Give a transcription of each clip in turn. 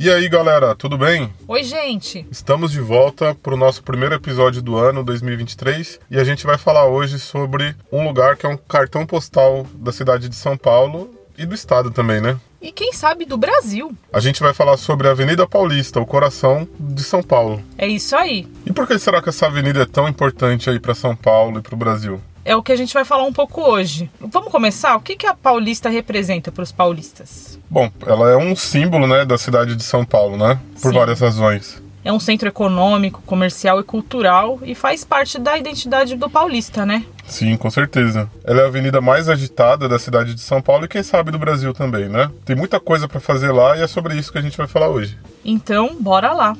E aí, galera, tudo bem? Oi, gente. Estamos de volta para o nosso primeiro episódio do ano 2023 e a gente vai falar hoje sobre um lugar que é um cartão postal da cidade de São Paulo e do estado também, né? E quem sabe do Brasil. A gente vai falar sobre a Avenida Paulista, o coração de São Paulo. É isso aí. E por que será que essa avenida é tão importante aí para São Paulo e para o Brasil? É o que a gente vai falar um pouco hoje. Vamos começar? O que, que a Paulista representa para os paulistas? Bom, ela é um símbolo, né, da cidade de São Paulo, né? Por Sim. várias razões. É um centro econômico, comercial e cultural e faz parte da identidade do paulista, né? Sim, com certeza. Ela é a avenida mais agitada da cidade de São Paulo e quem sabe do Brasil também, né? Tem muita coisa para fazer lá e é sobre isso que a gente vai falar hoje. Então, bora lá.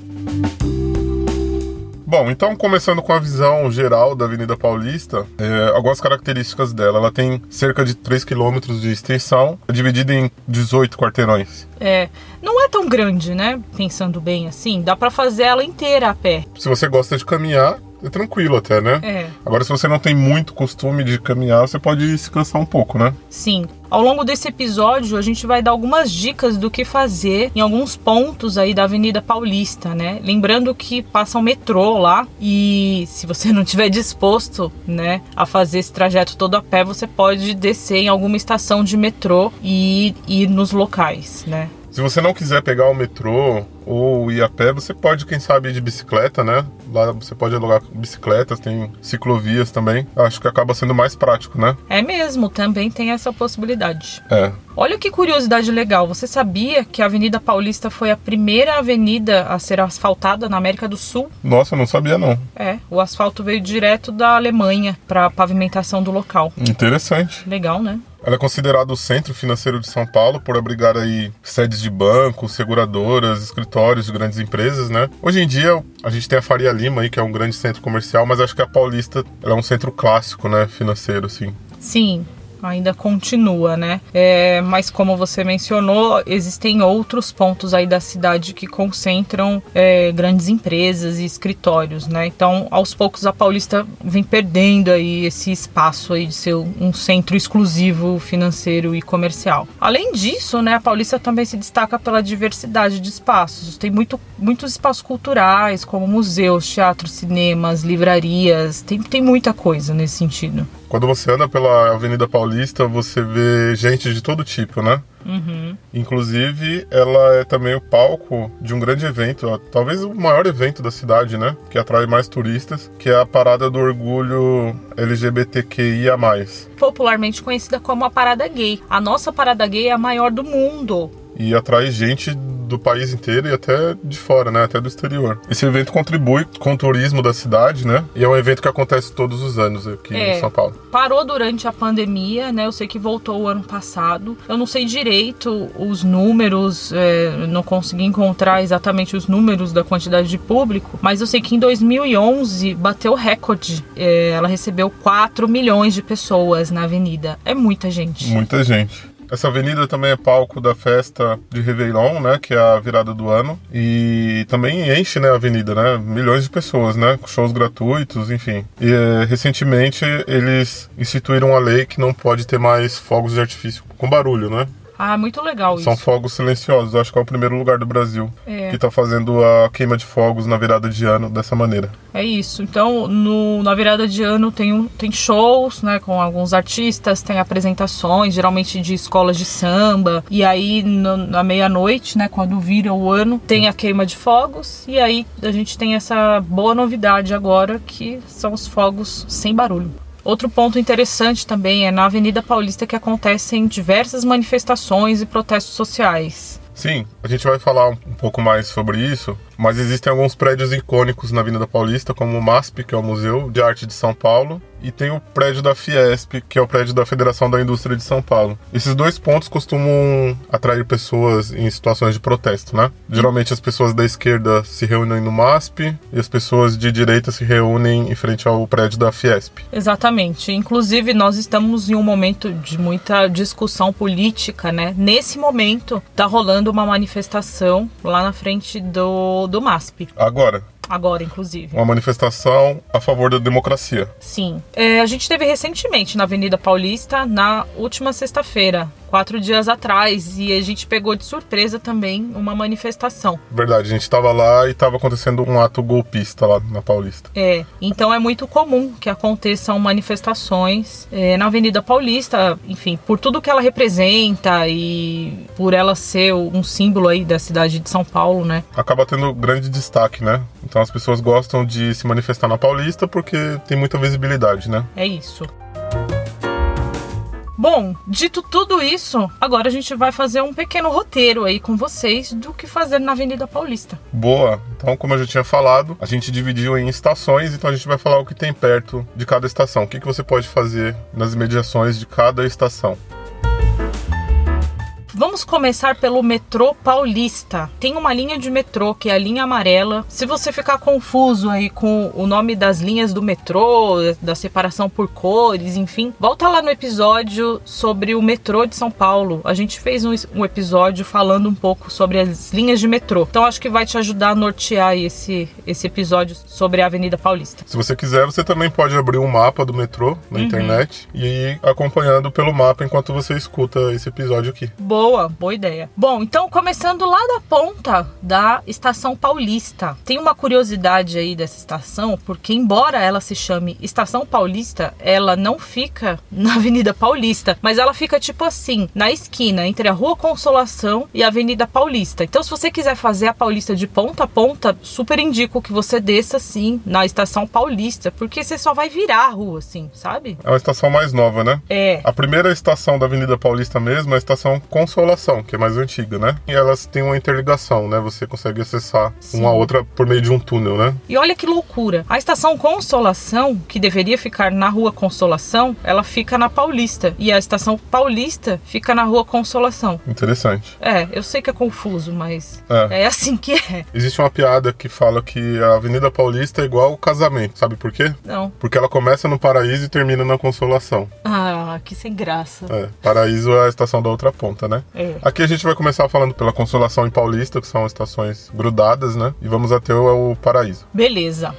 Bom, então começando com a visão geral da Avenida Paulista, é, algumas características dela. Ela tem cerca de 3 km de extensão, dividida em 18 quarteirões. É, não é tão grande, né? Pensando bem assim, dá para fazer ela inteira a pé. Se você gosta de caminhar, é tranquilo até, né? É. Agora, se você não tem muito costume de caminhar, você pode se cansar um pouco, né? Sim. Ao longo desse episódio, a gente vai dar algumas dicas do que fazer em alguns pontos aí da Avenida Paulista, né? Lembrando que passa o metrô lá e se você não estiver disposto, né, a fazer esse trajeto todo a pé, você pode descer em alguma estação de metrô e ir nos locais, né? Se você não quiser pegar o metrô ou ir a pé, você pode, quem sabe, ir de bicicleta, né? Lá você pode alugar bicicletas, tem ciclovias também. Acho que acaba sendo mais prático, né? É mesmo, também tem essa possibilidade. É. Olha que curiosidade legal. Você sabia que a Avenida Paulista foi a primeira avenida a ser asfaltada na América do Sul? Nossa, não sabia não. É, o asfalto veio direto da Alemanha para a pavimentação do local. Interessante. Legal, né? Ela é considerada o centro financeiro de São Paulo por abrigar aí sedes de bancos, seguradoras, escritórios de grandes empresas, né? Hoje em dia a gente tem a Faria Lima aí, que é um grande centro comercial, mas acho que a Paulista é um centro clássico, né, financeiro assim. Sim, ainda continua, né? É, mas como você mencionou, existem outros pontos aí da cidade que concentram é, grandes empresas e escritórios, né? Então, aos poucos a Paulista vem perdendo aí esse espaço aí de ser um centro exclusivo financeiro e comercial. Além disso, né, a Paulista também se destaca pela diversidade de espaços. Tem muito, muitos espaços culturais, como museus, teatros, cinemas, livrarias. Tem, tem muita coisa nesse sentido. Quando você anda pela Avenida Paulista, você vê gente de todo tipo, né? Uhum. Inclusive, ela é também o palco de um grande evento, talvez o maior evento da cidade, né? Que atrai mais turistas, que é a Parada do Orgulho LGBTQIA+. Popularmente conhecida como a Parada Gay. A nossa Parada Gay é a maior do mundo. E atrai gente do país inteiro e até de fora, né? Até do exterior. Esse evento contribui com o turismo da cidade, né? E é um evento que acontece todos os anos aqui É. em São Paulo. Parou durante a pandemia, né? Eu sei que voltou o ano passado. Eu não sei direito os números, é, não consegui encontrar exatamente os números da quantidade de público, mas eu sei que em 2011 bateu recorde. É, ela recebeu 4 milhões de pessoas na avenida. É muita gente. Muita gente. Essa avenida também é palco da festa de Réveillon, né? Que é a virada do ano. E também enche, né, a avenida, né? Milhões de pessoas, né? Shows gratuitos, enfim. E eh, recentemente eles instituíram a lei que não pode ter mais fogos de artifício com barulho, né? Ah, muito legal São isso. fogos silenciosos. Acho que é o primeiro lugar do Brasil É. que tá fazendo a queima de fogos na virada de ano dessa maneira. É isso. Então, no- na virada de ano tem, um- tem shows, né, com alguns artistas, tem apresentações, geralmente de escolas de samba. E aí, no- na meia-noite, né, quando vira o ano, tem a queima de fogos. E aí a gente tem essa boa novidade agora, que são os fogos sem barulho. Outro ponto interessante também é na Avenida Paulista que acontecem diversas manifestações e protestos sociais. Sim, a gente vai falar um pouco mais sobre isso, Mas existem alguns prédios icônicos na Avenida Paulista, como o MASP, que é o Museu de Arte de São Paulo, e tem o prédio da Fiesp, que é o prédio da Federação da Indústria de São Paulo. Esses dois pontos costumam atrair pessoas em situações de protesto, né? Geralmente as pessoas da esquerda se reúnem no MASP e as pessoas de direita se reúnem em frente ao prédio da Fiesp. Exatamente. Inclusive, nós estamos em um momento de muita discussão política, né? Nesse momento, tá rolando uma manifestação lá na frente do, do MASP. Agora, Agora, inclusive. uma manifestação a favor da democracia. Sim. É, a gente teve recentemente na Avenida Paulista, na última sexta-feira, quatro dias atrás, e a gente pegou de surpresa também uma manifestação. Verdade, a gente tava lá e tava acontecendo um ato golpista lá na Paulista. É, então é muito comum que aconteçam manifestações é, na Avenida Paulista, enfim, por tudo que ela representa e por ela ser um símbolo aí da cidade de São Paulo, né? Acaba tendo grande destaque, né? Então as pessoas gostam de se manifestar na Paulista porque tem muita visibilidade, né? É isso. Bom, dito tudo isso, agora a gente vai fazer um pequeno roteiro aí com vocês do que fazer na Avenida Paulista. Boa. Então, como eu já tinha falado, a gente dividiu em estações, então a gente vai falar o que tem perto de cada estação. O que, que você pode fazer nas imediações de cada estação. Vamos começar pelo metrô paulista. Tem uma linha de metrô que é a linha amarela. Se você ficar confuso aí com o nome das linhas do metrô, da separação por cores, enfim, volta lá no episódio sobre o metrô de São Paulo. A gente fez um, um episódio falando um pouco sobre as linhas de metrô. Então acho que vai te ajudar a nortear esse, esse episódio sobre a Avenida Paulista. Se você quiser, você também pode abrir um mapa do metrô na internet e ir acompanhando pelo mapa enquanto você escuta esse episódio aqui. Boa, boa ideia. Bom, então começando lá da ponta da Estação Paulista. Tem uma curiosidade aí dessa estação, porque embora ela se chame Estação Paulista, ela não fica na Avenida Paulista, mas ela fica tipo assim, na esquina entre a Rua Consolação e a Avenida Paulista. Então, se você quiser fazer a Paulista de ponta a ponta, super indico que você desça assim na Estação Paulista, porque você só vai virar a rua assim, sabe? É uma estação mais nova, né? É. A primeira estação da Avenida Paulista mesmo é a estação Consolação, que é mais antiga, né? E elas têm uma interligação, né? Você consegue acessar Sim. uma a outra por meio de um túnel, né? E olha que loucura. A estação Consolação, que deveria ficar na Rua Consolação, ela fica na Paulista. E a estação Paulista fica na Rua Consolação. Interessante. É, eu sei que é confuso, mas É. é assim que é. Existe uma piada que fala que a Avenida Paulista é igual ao casamento. Sabe por quê? Não. Porque ela começa no Paraíso e termina na Consolação. Ah, que sem graça. É, Paraíso é a estação da outra ponta, né? É. Aqui a gente vai começar falando pela Consolação e Paulista, que são estações grudadas, né? E vamos até o, o Paraíso. Beleza.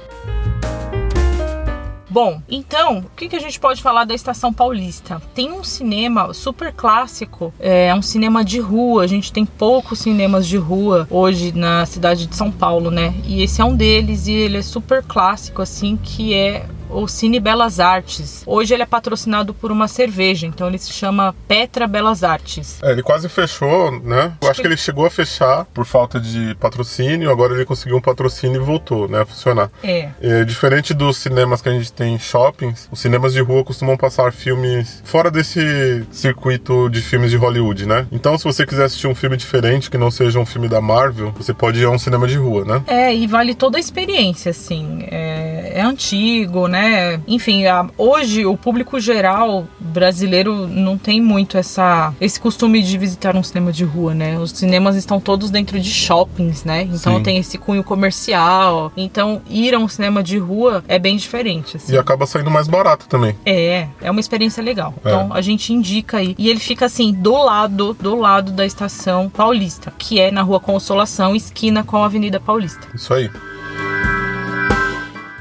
Bom, então, o que, que a gente pode falar da Estação Paulista? Tem um cinema super clássico, é um cinema de rua. A gente tem poucos cinemas de rua hoje na cidade de São Paulo, né? E esse é um deles e ele é super clássico, assim, que é o Cine Belas Artes. Hoje ele é patrocinado por uma cerveja, então ele se chama Petra Belas Artes. É, ele quase fechou, né? Eu acho que ele chegou a fechar por falta de patrocínio, agora ele conseguiu um patrocínio e voltou, né, a funcionar. É. É, diferente dos cinemas que a gente tem em shoppings, os cinemas de rua costumam passar filmes fora desse circuito de filmes de Hollywood, né? Então, se você quiser assistir um filme diferente, que não seja um filme da Marvel, você pode ir a um cinema de rua, né? É, e vale toda a experiência, assim. É, é antigo, né? Enfim, a- hoje o público geral brasileiro não tem muito essa, esse costume de visitar um cinema de rua, né? Os cinemas estão todos dentro de shoppings, né? Então Sim. tem esse cunho comercial. Então ir a um cinema de rua é bem diferente, assim. E acaba saindo mais barato também. É, é uma experiência legal. É. Então a gente indica aí. E ele fica assim, do lado, do lado da estação Paulista, que é na Rua Consolação, esquina com a Avenida Paulista. Isso aí.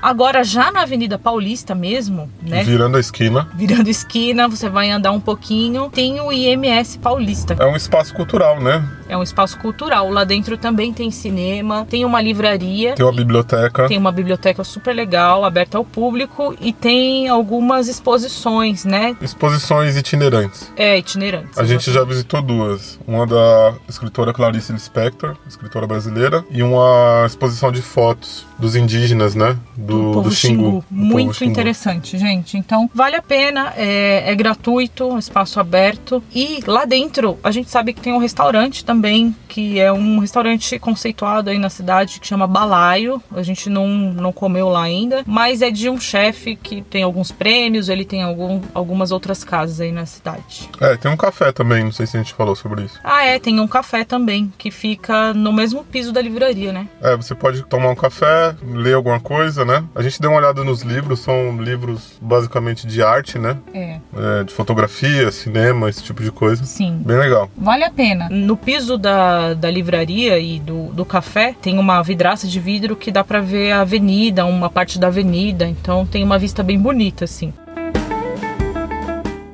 Agora, já na Avenida Paulista mesmo, né? Virando a esquina. Virando esquina, você vai andar um pouquinho, tem o IMS Paulista. É um espaço cultural, né? É um espaço cultural. Lá dentro também tem cinema, tem uma livraria. Tem uma biblioteca. Tem uma biblioteca super legal, aberta ao público e tem algumas exposições, né? Exposições itinerantes. É, itinerantes. A gente já visitou duas. Uma da escritora Clarice Lispector, escritora brasileira, e uma exposição de fotos dos indígenas, né? Do, do povo do Xingu. Muito Xingu. interessante, gente. Então, vale a pena, é, é gratuito, espaço aberto. E lá dentro, a gente sabe que tem um restaurante também também, que é um restaurante conceituado aí na cidade que chama Balaio. A gente não, não comeu lá ainda, mas é de um chefe que tem alguns prêmios, ele tem algum, algumas outras casas aí na cidade. É, tem um café também, não sei se a gente falou sobre isso. Ah, é, tem um café também, que fica no mesmo piso da livraria, né? É, você pode tomar um café, ler alguma coisa, né? A gente deu uma olhada nos livros, são livros basicamente de arte, né? É. É, de fotografia, cinema, esse tipo de coisa. Sim. Bem legal. Vale a pena. No piso da, da livraria e do, do café tem uma vidraça de vidro que dá pra ver a avenida, uma parte da avenida. Então tem uma vista bem bonita, assim.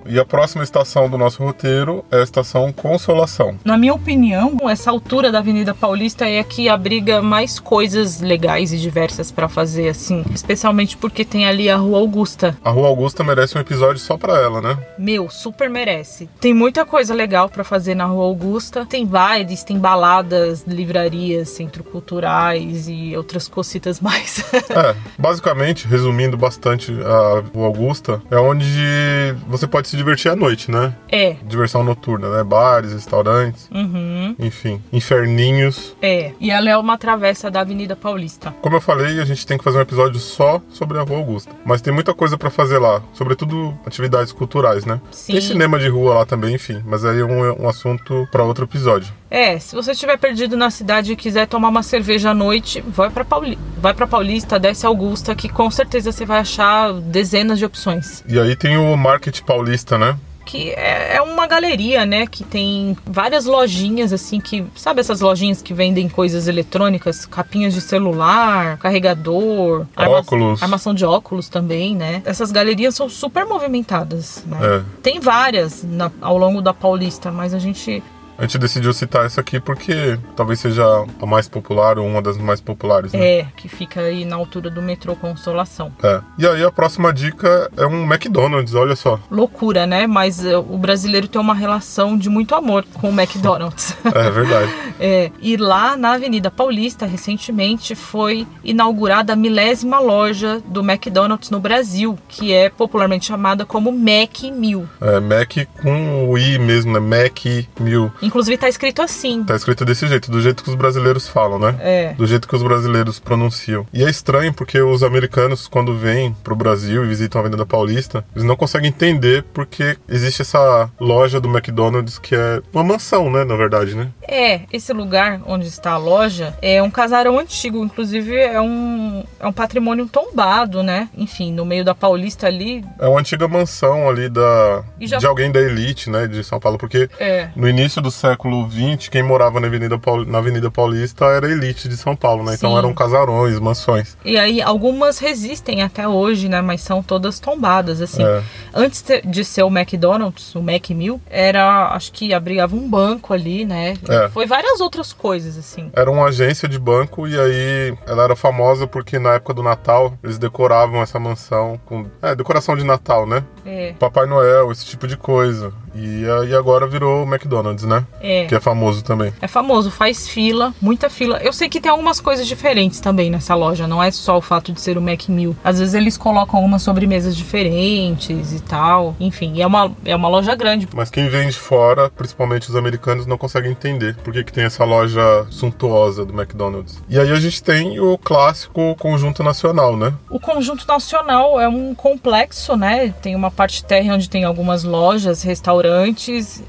E a próxima estação do nosso roteiro é a estação Consolação. Na minha opinião, essa altura da Avenida Paulista é a que abriga mais coisas legais e diversas pra fazer, assim. Especialmente porque tem ali a Rua Augusta. A Rua Augusta merece um episódio só pra ela, né? Meu, super merece. Tem muita coisa legal pra fazer na Rua Augusta. Tem bailes, tem baladas, livrarias, centro culturais e outras cositas mais. É, basicamente, resumindo bastante a Rua Augusta, é onde você pode se divertir à noite, né? é. Diversão noturna, né? Bares, restaurantes, Uhum. enfim, inferninhos. É. E ela é uma travessa da Avenida Paulista. Como eu falei, a gente tem que fazer um episódio só sobre a Rua Augusta. Mas tem muita coisa pra fazer lá, sobretudo atividades culturais, né? Sim. Tem cinema de rua lá também, enfim. Mas aí é um, um assunto pra outro episódio. É, se você estiver perdido na cidade e quiser tomar uma cerveja à noite, vai pra, Pauli... vai pra Paulista, desce Augusta, que com certeza você vai achar dezenas de opções. E aí tem o Market Paulista, né? Que é é uma galeria, né? Que tem várias lojinhas, assim, que. Sabe essas lojinhas que vendem coisas eletrônicas? Capinhas de celular, carregador, arma- Óculos. armação de óculos também, né? Essas galerias são super movimentadas, né? É. Tem várias na- ao longo da Paulista, mas a gente A gente decidiu citar essa aqui porque talvez seja a mais popular ou uma das mais populares, né? É, que fica aí na altura do metrô Consolação. É. E aí a próxima dica é um McDonald's, olha só. Loucura, né? Mas eh, o brasileiro tem uma relação de muito amor com o McDonald's. É verdade. É, e lá na Avenida Paulista, recentemente, foi inaugurada a milésima loja do McDonald's no Brasil, que é popularmente chamada como Mac 1000. É Mac com o I mesmo, né? Mac mil. Inclusive tá escrito assim. Tá escrito desse jeito, do jeito que os brasileiros falam, né? É. Do jeito que os brasileiros pronunciam. E é estranho porque os americanos, quando vêm pro Brasil e visitam a Avenida Paulista, eles não conseguem entender porque existe essa loja do McDonald's que é uma mansão, né? Na verdade, né? É, esse lugar onde está a loja é um casarão antigo, inclusive é um, é um patrimônio tombado, né? Enfim, no meio da Paulista ali. É uma antiga mansão ali da já- de alguém da elite, né? De São Paulo, porque É. no início do século XX, quem morava na Avenida, Paul- na Avenida Paulista era a elite de São Paulo, né? Então Sim. eram casarões, mansões. E aí algumas resistem até hoje, né? Mas são todas tombadas, assim. É. Antes te- de ser o McDonald's, o Mac 1000, era, acho que abrigava um banco ali, né? É. Foi várias outras coisas, assim. Era uma agência de banco e aí ela era famosa porque na época do Natal eles decoravam essa mansão com. É, decoração de Natal, né? É, Papai Noel, esse tipo de coisa. E aí agora virou o McDonald's, né? é. Que é famoso também. É famoso, faz fila, muita fila. Eu sei que tem algumas coisas diferentes também nessa loja, não é só o fato de ser o Mac 1000. Às vezes eles colocam algumas sobremesas diferentes e tal. Enfim, é uma, é uma loja grande. Mas quem vem de fora, principalmente os americanos, não consegue entender por que, que tem essa loja suntuosa do McDonald's. E aí a gente tem o clássico conjunto nacional, né? O Conjunto Nacional é um complexo, né? Tem uma parte térrea onde tem algumas lojas, restaurantes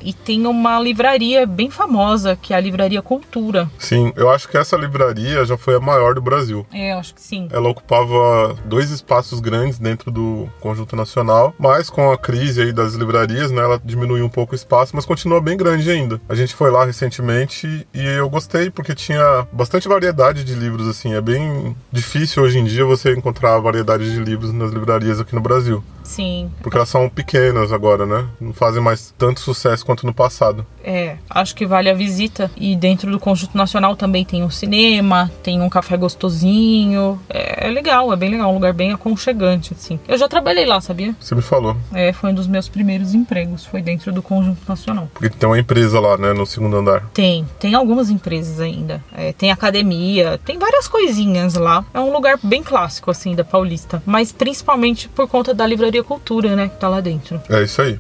e tem uma livraria bem famosa, que é a Livraria Cultura. Sim, eu acho que essa livraria já foi a maior do Brasil. É, eu acho que sim. Ela ocupava dois espaços grandes dentro do conjunto nacional, mas com a crise aí das livrarias, né, ela diminuiu um pouco o espaço, mas continua bem grande ainda. A gente foi lá recentemente e eu gostei porque tinha bastante variedade de livros assim. É bem difícil hoje em dia você encontrar variedade de livros nas livrarias aqui no Brasil, Sim. porque elas são pequenas agora, né? Não fazem mais tanto sucesso quanto no passado. É, acho que vale a visita. E dentro do Conjunto Nacional também tem um cinema, tem um café gostosinho. É, é legal, é bem legal, um lugar bem aconchegante, assim. Eu já trabalhei lá, sabia? Você me falou, É, foi um dos meus primeiros empregos, foi dentro do Conjunto Nacional. porque tem uma empresa lá, né, no segundo andar. Tem, tem algumas empresas ainda. É, tem academia, tem várias coisinhas lá. É um lugar bem clássico, assim, da Paulista. Mas principalmente por conta da Livraria Cultura, né, que tá lá dentro. É isso aí.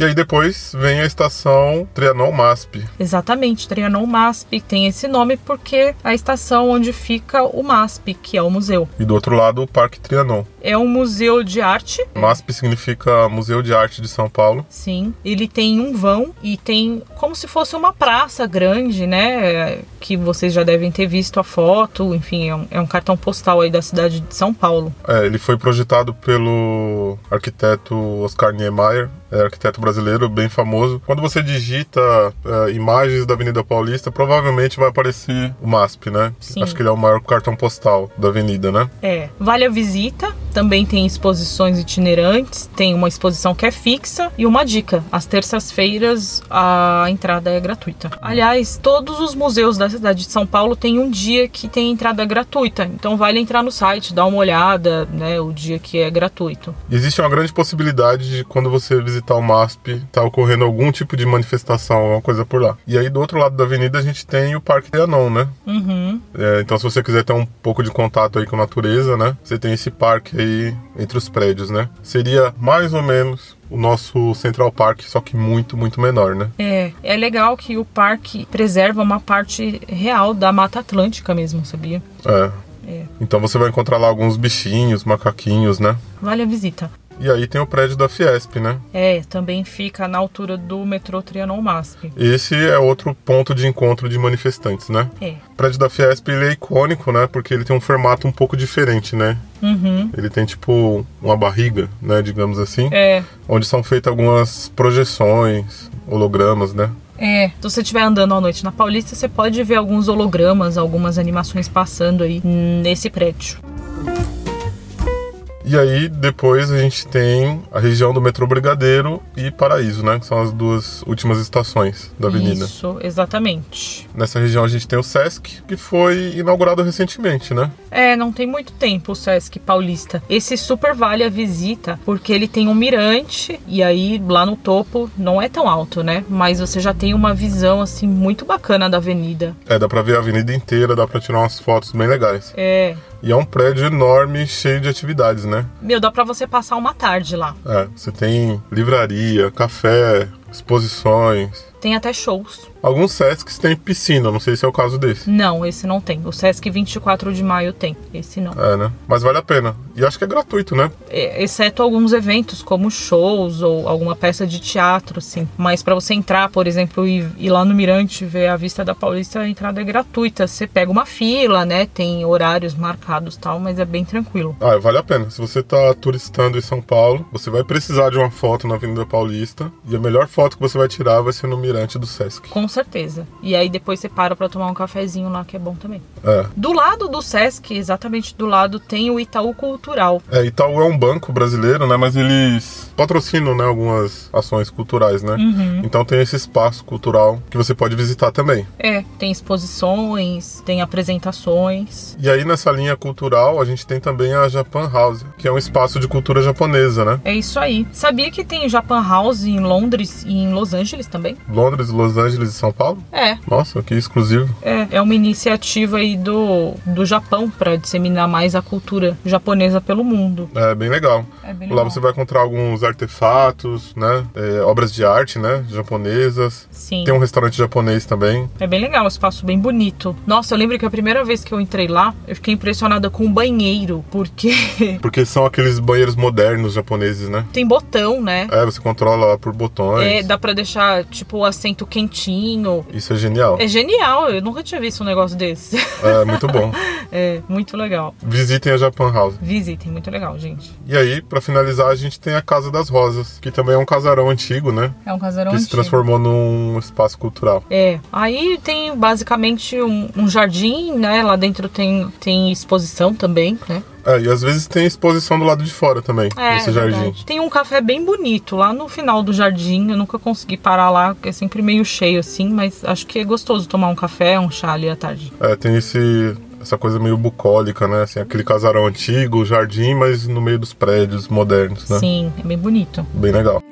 E aí depois vem a estação Trianon MASP. Exatamente, Trianon MASP tem esse nome porque é a estação onde fica o MASP, que é o museu. E do outro lado, o Parque Trianon. É um museu de arte. MASP significa Museu de Arte de São Paulo. Sim, ele tem um vão e tem como se fosse uma praça grande, né? Que vocês já devem ter visto a foto. Enfim, é um, é um cartão postal aí da cidade de São Paulo. É, ele foi projetado pelo arquiteto Oscar Niemeyer, é arquiteto brasileiro bem famoso. Quando você digita é, imagens da Avenida Paulista, provavelmente vai aparecer o MASP, né? Sim. Acho que ele é o maior cartão postal da avenida, né? É, vale a visita. Também tem exposições itinerantes. Tem uma exposição que é fixa e uma dica: às terças-feiras a entrada é gratuita. Aliás, todos os museus da cidade de São Paulo têm um dia que tem entrada gratuita. Então vale entrar no site, dar uma olhada, né? O dia que é gratuito. Existe uma grande possibilidade de quando você visitar o MASP, tá ocorrendo algum tipo de manifestação, alguma coisa por lá. E aí do outro lado da avenida a gente tem o Parque Trianon, né? Uhum. É, então se você quiser ter um pouco de contato aí com a natureza, né? Você tem esse parque aí entre os prédios, né? Seria mais ou menos o nosso Central Park, só que muito, muito menor, né? É, é legal que o parque preserva uma parte real da Mata Atlântica mesmo, sabia? É. É. Então você vai encontrar lá alguns bichinhos, macaquinhos, né? Vale a visita. E aí tem o prédio da Fiesp, né? É, também fica na altura do metrô Trianon MASP. Esse é outro ponto de encontro de manifestantes, né? É. O prédio da Fiesp ele é icônico, né? Porque ele tem um formato um pouco diferente, né? Uhum. Ele tem tipo uma barriga, né? Digamos assim. É. Onde são feitas algumas projeções, hologramas, né? É, se você estiver andando à noite na Paulista, você pode ver alguns hologramas, algumas animações passando aí nesse prédio. E aí depois a gente tem a região do metrô Brigadeiro e Paraíso, né? Que são as duas últimas estações da avenida. Isso, exatamente. Nessa região a gente tem o Sesc, que foi inaugurado recentemente, né? É, não tem muito tempo o Sesc Paulista. Esse super vale a visita, porque ele tem um mirante, e aí lá no topo não é tão alto, né? Mas você já tem uma visão, assim, muito bacana da avenida. É, dá pra ver a avenida inteira, dá pra tirar umas fotos bem legais. É. E é um prédio enorme, cheio de atividades, né? Meu, dá pra você passar uma tarde lá. É, você tem livraria, café, exposições. Tem até shows. Alguns Sescs têm piscina, não sei se é o caso desse. Não, esse não tem. O Sesc 24 de maio tem. Esse não. É, né? Mas vale a pena. E acho que é gratuito, né? É, exceto alguns eventos, como shows ou alguma peça de teatro, assim. Mas para você entrar, por exemplo, e ir lá no Mirante ver a vista da Paulista, a entrada é gratuita. Você pega uma fila, né? Tem horários marcados e tal, mas é bem tranquilo. Ah, vale a pena. Se você tá turistando em São Paulo, você vai precisar de uma foto na Avenida Paulista. E a melhor foto que você vai tirar vai ser no Mirante do Sesc. Com certeza. E aí depois você para pra tomar um cafezinho lá, que é bom também. É. Do lado do Sesc, exatamente do lado, tem o Itaú Cultural. É, Itaú é um banco brasileiro, né? Mas eles patrocinam, né, algumas ações culturais, né? Uhum. Então tem esse espaço cultural que você pode visitar também. É, tem exposições, tem apresentações. E aí nessa linha cultural a gente tem também a Japan House, que é um espaço de cultura japonesa, né? É isso aí. Sabia que tem Japan House em Londres em Los Angeles também? Londres, Los Angeles e São Paulo? É, Nossa, que exclusivo. é, é uma iniciativa aí do, do Japão para disseminar mais a cultura japonesa pelo mundo. É bem legal. É bem Lá legal. você vai encontrar alguns artefatos, né? É, obras de arte, né? Japonesas. Sim. Tem um restaurante japonês também. É bem legal, um espaço bem bonito. Nossa, eu lembro que a primeira vez que eu entrei lá, eu fiquei impressionada com o banheiro, porque Porque são aqueles banheiros modernos japoneses, né? tem botão, né? É, você controla lá por botões. É, dá pra deixar, tipo, o assento quentinho. Isso é genial. É genial, eu nunca tinha visto um negócio desse. É muito bom. É, muito legal. Visitem a Japan House. Visitem, muito legal, gente. E aí, pra finalizar, a gente tem a Casa das Rosas, que também é um casarão antigo, né? É um casarão que se antigo. transformou num espaço cultural. É, aí tem basicamente um, um jardim, né? Lá dentro tem, tem exposição também, né? É, e às vezes tem exposição do lado de fora também, É, é jardim. verdade. Tem um café bem bonito lá no final do jardim. Eu nunca consegui parar lá, porque é sempre meio cheio assim, mas acho que é gostoso tomar um café, um chá ali à tarde. É, tem esse essa coisa meio bucólica, né? Assim, aquele casarão antigo, jardim, mas no meio dos prédios modernos, né? Sim, é bem bonito. Bem legal.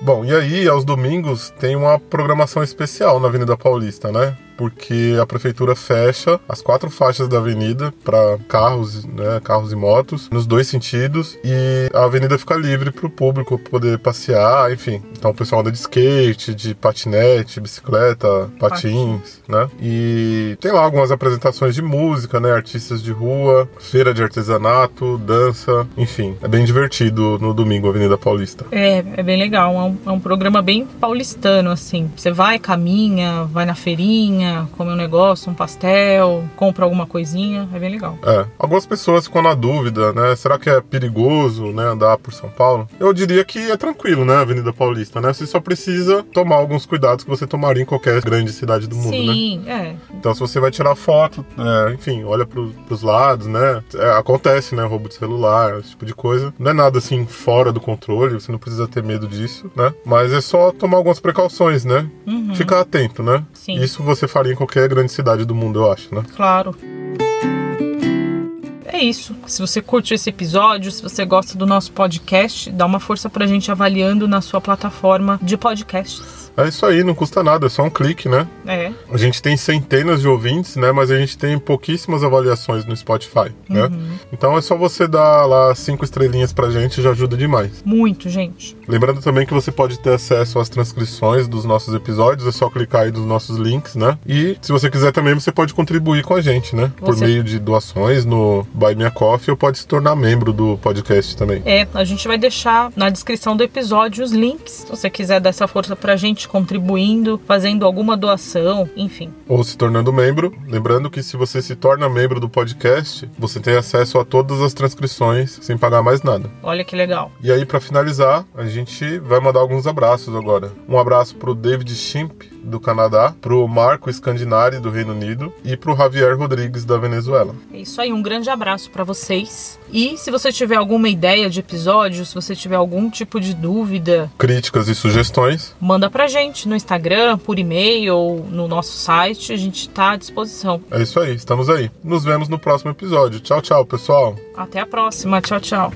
Bom, e aí, aos domingos, tem uma programação especial na Avenida Paulista, né? Porque a prefeitura fecha as quatro faixas da avenida para carros, né, carros e motos, nos dois sentidos, e a avenida fica livre para o público poder passear, enfim. Então o pessoal anda de skate, de patinete, bicicleta, patins, né? E tem lá algumas apresentações de música, né? Artistas de rua, feira de artesanato, dança, enfim. É bem divertido no domingo, Avenida Paulista. É, é bem legal. É um, é um programa bem paulistano, assim. Você vai, caminha, vai na feirinha, come um negócio, um pastel, compra alguma coisinha. É bem legal. É. Algumas pessoas ficam na dúvida, né? Será que é perigoso, né, andar por São Paulo? Eu diria que é tranquilo, né, Avenida Paulista, né? Você só precisa tomar alguns cuidados que você tomaria em qualquer grande cidade do mundo, Sim, né? é. Então, se você vai tirar foto, é, enfim, olha pro, pros lados, né? É, acontece, né? Roubo de celular, esse tipo de coisa. Não é nada assim fora do controle, você não precisa ter medo disso, né? Mas é só tomar algumas precauções, né? Uhum. Ficar atento, né? Sim. Isso você faria em qualquer grande cidade do mundo, eu acho, né? Claro. É isso. Se você curte esse episódio, se você gosta do nosso podcast, dá uma força pra gente avaliando na sua plataforma de podcasts. É isso aí, não custa nada, é só um clique, né? É. A gente tem centenas de ouvintes, né? Mas a gente tem pouquíssimas avaliações no Spotify, né? Então é só você dar lá cinco estrelinhas pra gente, já ajuda demais. Muito, gente. Lembrando também que você pode ter acesso às transcrições dos nossos episódios, é só clicar aí nos nossos links, né? E se você quiser também, você pode contribuir com a gente, né? Por Você- meio de doações no Buy Me a Coffee ou pode se tornar membro do podcast também. É, a gente vai deixar na descrição do episódio os links. Se você quiser dar essa força pra gente contribuindo, fazendo alguma doação, enfim. Ou se tornando membro. Lembrando que se você se torna membro do podcast, você tem acesso a todas as transcrições sem pagar mais nada. Olha que legal. E aí, pra finalizar, a gente vai mandar alguns abraços agora. Um abraço pro David Schimp, do Canadá, pro Marco Scandinari, do Reino Unido, e pro Javier Rodrigues, da Venezuela. É isso aí, um grande abraço pra vocês. E se você tiver alguma ideia de episódio, se você tiver algum tipo de dúvida, Críticas e sugestões. manda pra gente no Instagram, por e-mail ou no nosso site, a gente tá à disposição. É isso aí, estamos aí. Nos vemos no próximo episódio. Tchau, tchau, pessoal. Até a próxima, tchau, tchau.